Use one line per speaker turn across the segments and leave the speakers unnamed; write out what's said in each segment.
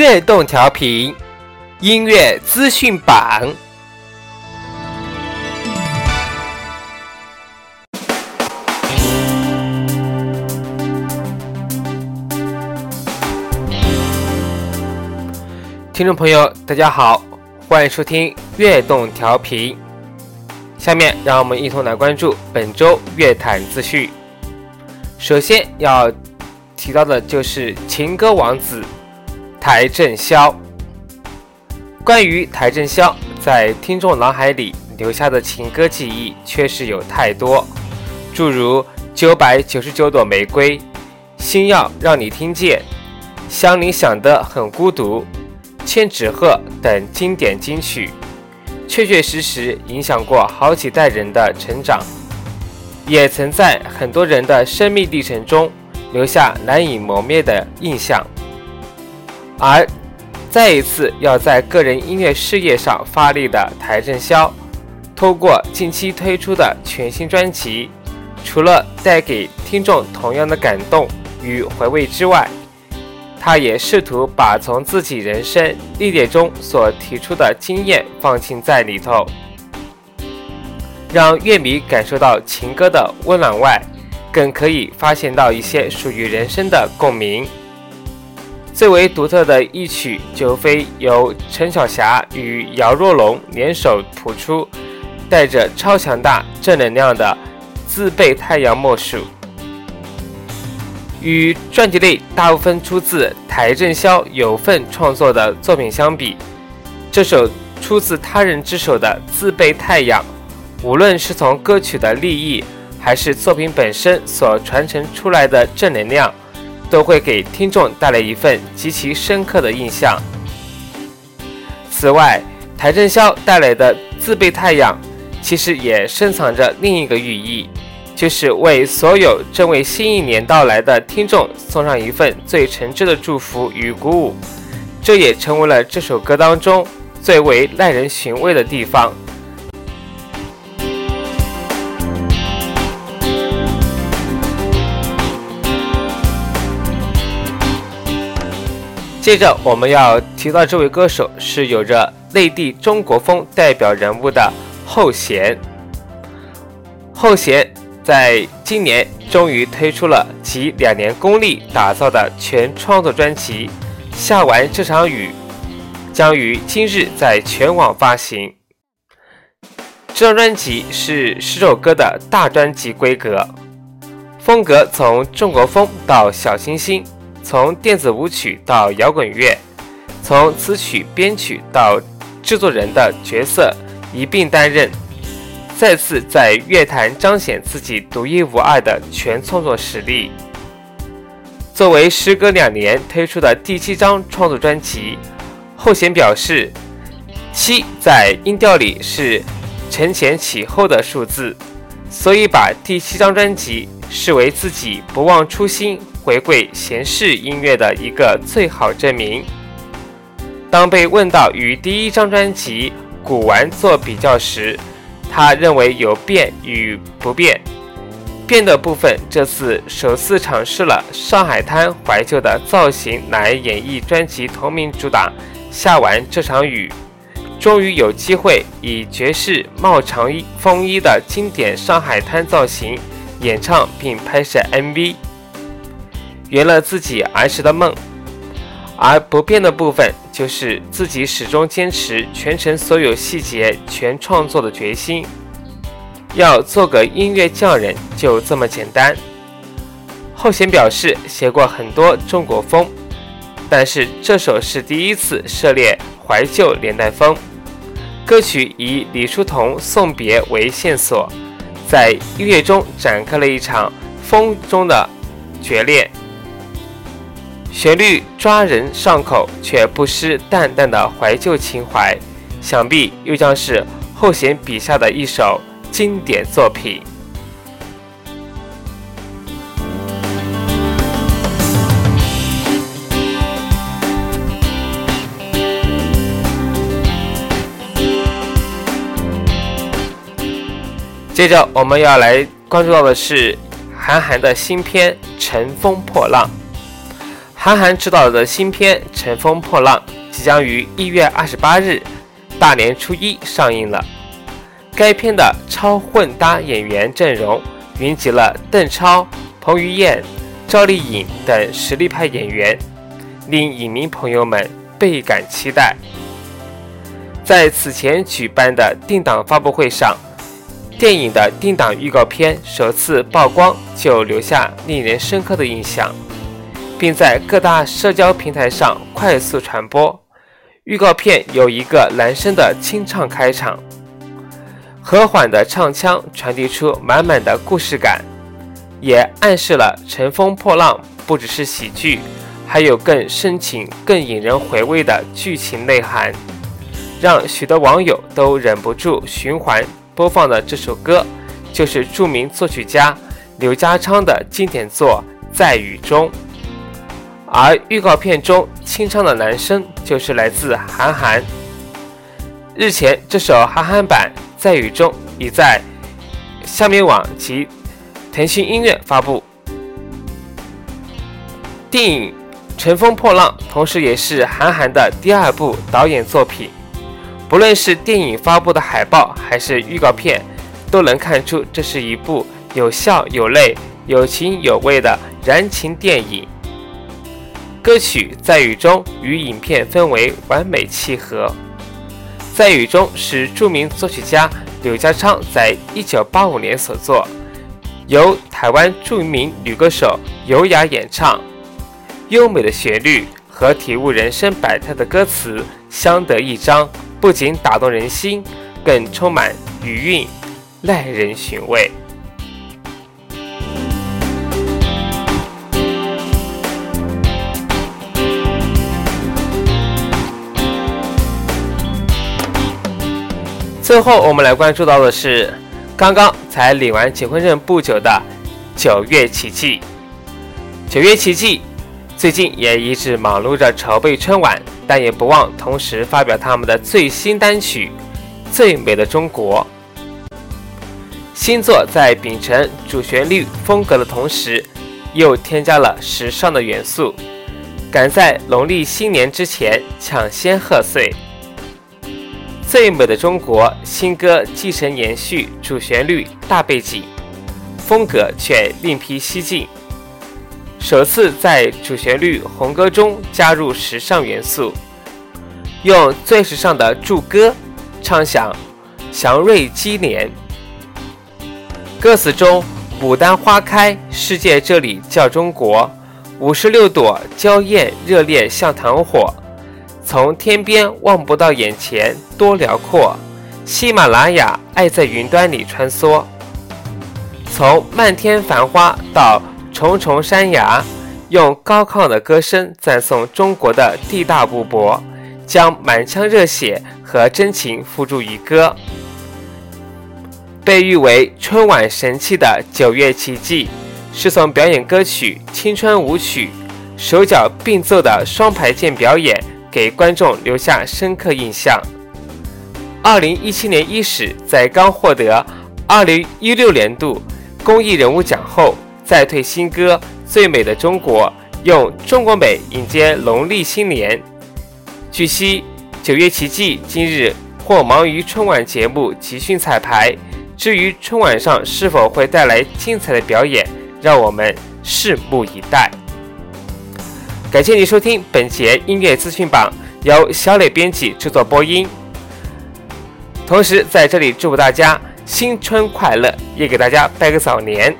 悦动调频音乐资讯榜，听众朋友，大家好，欢迎收听悦动调频。下面让我们一同来关注本周乐坛资讯。首先要提到的就是情歌王子。邰正宵，关于邰正宵在听众脑海里留下的情歌记忆，确实有太多，诸如九百九十九朵玫瑰、星耀让你听见、乡里想得很孤独、千纸鹤等经典金曲，确确实实影响过好几代人的成长，也曾在很多人的生命历程中留下难以磨灭的印象。而再一次要在个人音乐事业上发力的邰正宵，通过近期推出的全新专辑，除了带给听众同样的感动与回味之外，他也试图把从自己人生历练中所提出的经验放进在里头，让乐迷感受到情歌的温暖外，更可以发现到一些属于人生的共鸣。最为独特的一曲《就飞》由陈小霞与姚若龙联手谱出，带着超强大正能量的《自备太阳》莫属。与专辑内大部分出自邰正宵有份创作的作品相比，这首出自他人之手的《自备太阳》，无论是从歌曲的立意，还是作品本身所传承出来的正能量。都会给听众带来一份极其深刻的印象。此外，邰正宵带来的《自备太阳》其实也深藏着另一个寓意，就是为所有正为新一年到来的听众送上一份最诚挚的祝福与鼓舞。这也成为了这首歌当中最为耐人寻味的地方。接着我们要提到这位歌手是有着内地中国风代表人物的后弦。后弦在今年终于推出了集两年功力打造的全创作专辑《下完这场雨》，将于今日在全网发行。这张专辑是十首歌的大专辑规格，风格从中国风到小清新。从电子舞曲到摇滚乐，从词曲编曲到制作人的角色一并担任，再次在乐坛彰显自己独一无二的全创作实力。作为时隔两年推出的第七张创作专辑，后弦表示，七在音调里是承前启后的数字，所以把第七张专辑视为自己不忘初心。回归闲适音乐的一个最好证明。当被问到与第一张专辑《古玩》做比较时，他认为有变与不变。变的部分，这次首次尝试了上海滩怀旧的造型来演绎专辑同名主打《下完这场雨》，终于有机会以爵士帽长衣风衣的经典上海滩造型演唱并拍摄 MV。圆了自己儿时的梦，而不变的部分就是自己始终坚持全程所有细节全创作的决心。要做个音乐匠人，就这么简单。后弦表示写过很多中国风，但是这首是第一次涉猎怀旧年代风。歌曲以李叔同送别为线索，在音乐中展开了一场风中的决裂。旋律抓人上口，却不失淡淡的怀旧情怀，想必又将是后弦笔下的一首经典作品。接着，我们要来关注到的是韩寒的新片《乘风破浪》。韩寒执导的新片《乘风破浪》即将于一月二十八日大年初一上映了。该片的超混搭演员阵容云集了邓超、彭于晏、赵丽颖等实力派演员，令影迷朋友们倍感期待。在此前举办的定档发布会上，电影的定档预告片首次曝光，就留下令人深刻的印象。并在各大社交平台上快速传播。预告片有一个男生的清唱开场，和缓的唱腔传递出满满的故事感，也暗示了《乘风破浪》不只是喜剧，还有更深情、更引人回味的剧情内涵，让许多网友都忍不住循环播放的这首歌，就是著名作曲家刘家昌的经典作《在雨中》。而预告片中清唱的男声就是来自韩寒。日前，这首韩寒版《在雨中》已在虾米网及腾讯音乐发布。电影《乘风破浪》同时也是韩寒的第二部导演作品。不论是电影发布的海报还是预告片，都能看出这是一部有笑有泪、有情有味的燃情电影。歌曲《在雨中》与影片氛围完美契合，《在雨中》是著名作曲家柳家昌在一九八五年所作，由台湾著名女歌手尤雅演唱，优美的旋律和体悟人生百态的歌词相得益彰，不仅打动人心，更充满余韵，耐人寻味。最后，我们来关注到的是，刚刚才领完结婚证不久的九月奇迹。九月奇迹最近也一直忙碌着筹备春晚，但也不忘同时发表他们的最新单曲《最美的中国》。新作在秉承主旋律风格的同时，又添加了时尚的元素，赶在农历新年之前抢先贺岁。最美的中国新歌继承延续主旋律大背景，风格却另辟蹊径，首次在主旋律红歌中加入时尚元素，用最时尚的祝歌唱响祥瑞鸡年。歌词中牡丹花开，世界这里叫中国，五十六朵娇艳热烈像糖火。从天边望不到眼前多辽阔，喜马拉雅爱在云端里穿梭。从漫天繁花到重重山崖，用高亢的歌声赞颂中国的地大物博，将满腔热血和真情付诸于歌。被誉为春晚神器的九月奇迹，是从表演歌曲《青春舞曲》，手脚并奏的双排键表演。给观众留下深刻印象。二零一七年伊始，在刚获得二零一六年度公益人物奖后，再推新歌《最美的中国》，用中国美迎接农历新年。据悉，九月奇迹今日或忙于春晚节目集训彩排，至于春晚上是否会带来精彩的表演，让我们拭目以待。感谢您收听本节音乐资讯榜，由小磊编辑制作播音。同时在这里祝福大家新春快乐，也给大家拜个早年。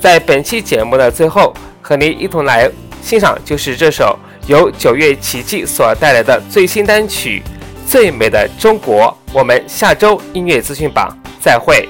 在本期节目的最后，和您一同来欣赏就是这首由九月奇迹所带来的最新单曲《最美的中国》。我们下周音乐资讯榜再会。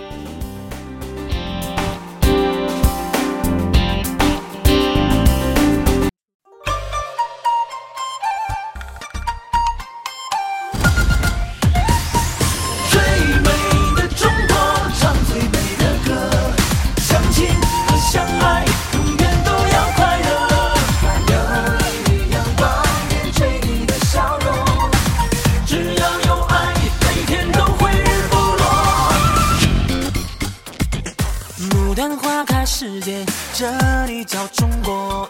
世界这里叫中国，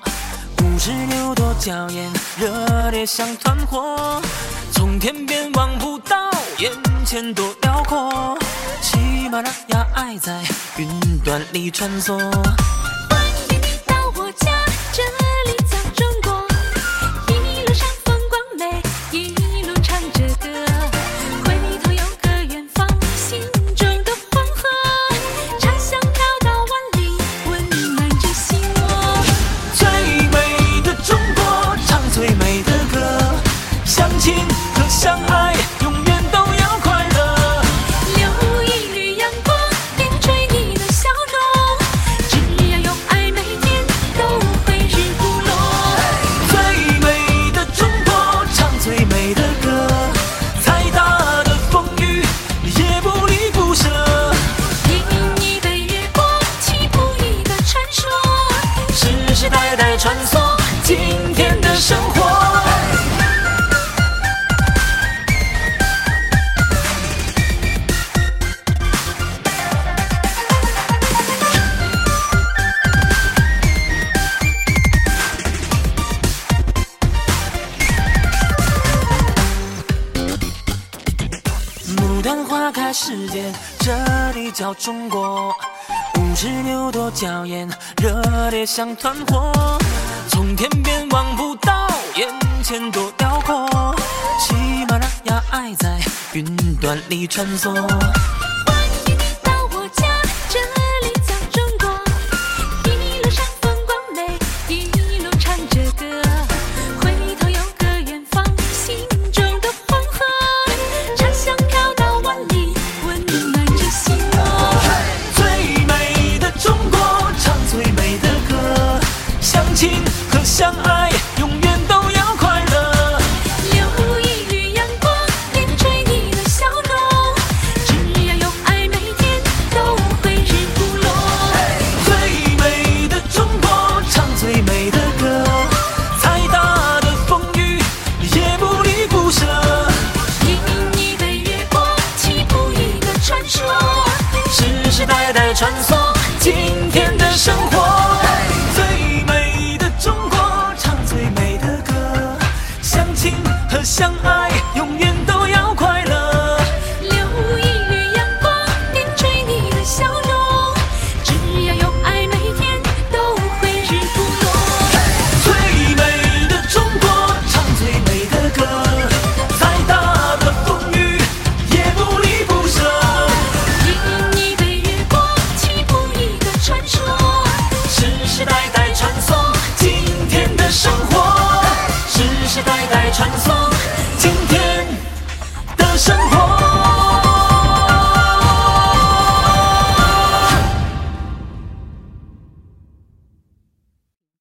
故事有多娇艳热烈，像团火。从天边望不到眼前，多辽阔。喜马拉雅爱在云端里穿梭。
叫中国
五十六朵娇艳，热烈像团火。从天边望不到眼前，多辽阔。喜马拉雅爱在云端里穿梭。代代传颂。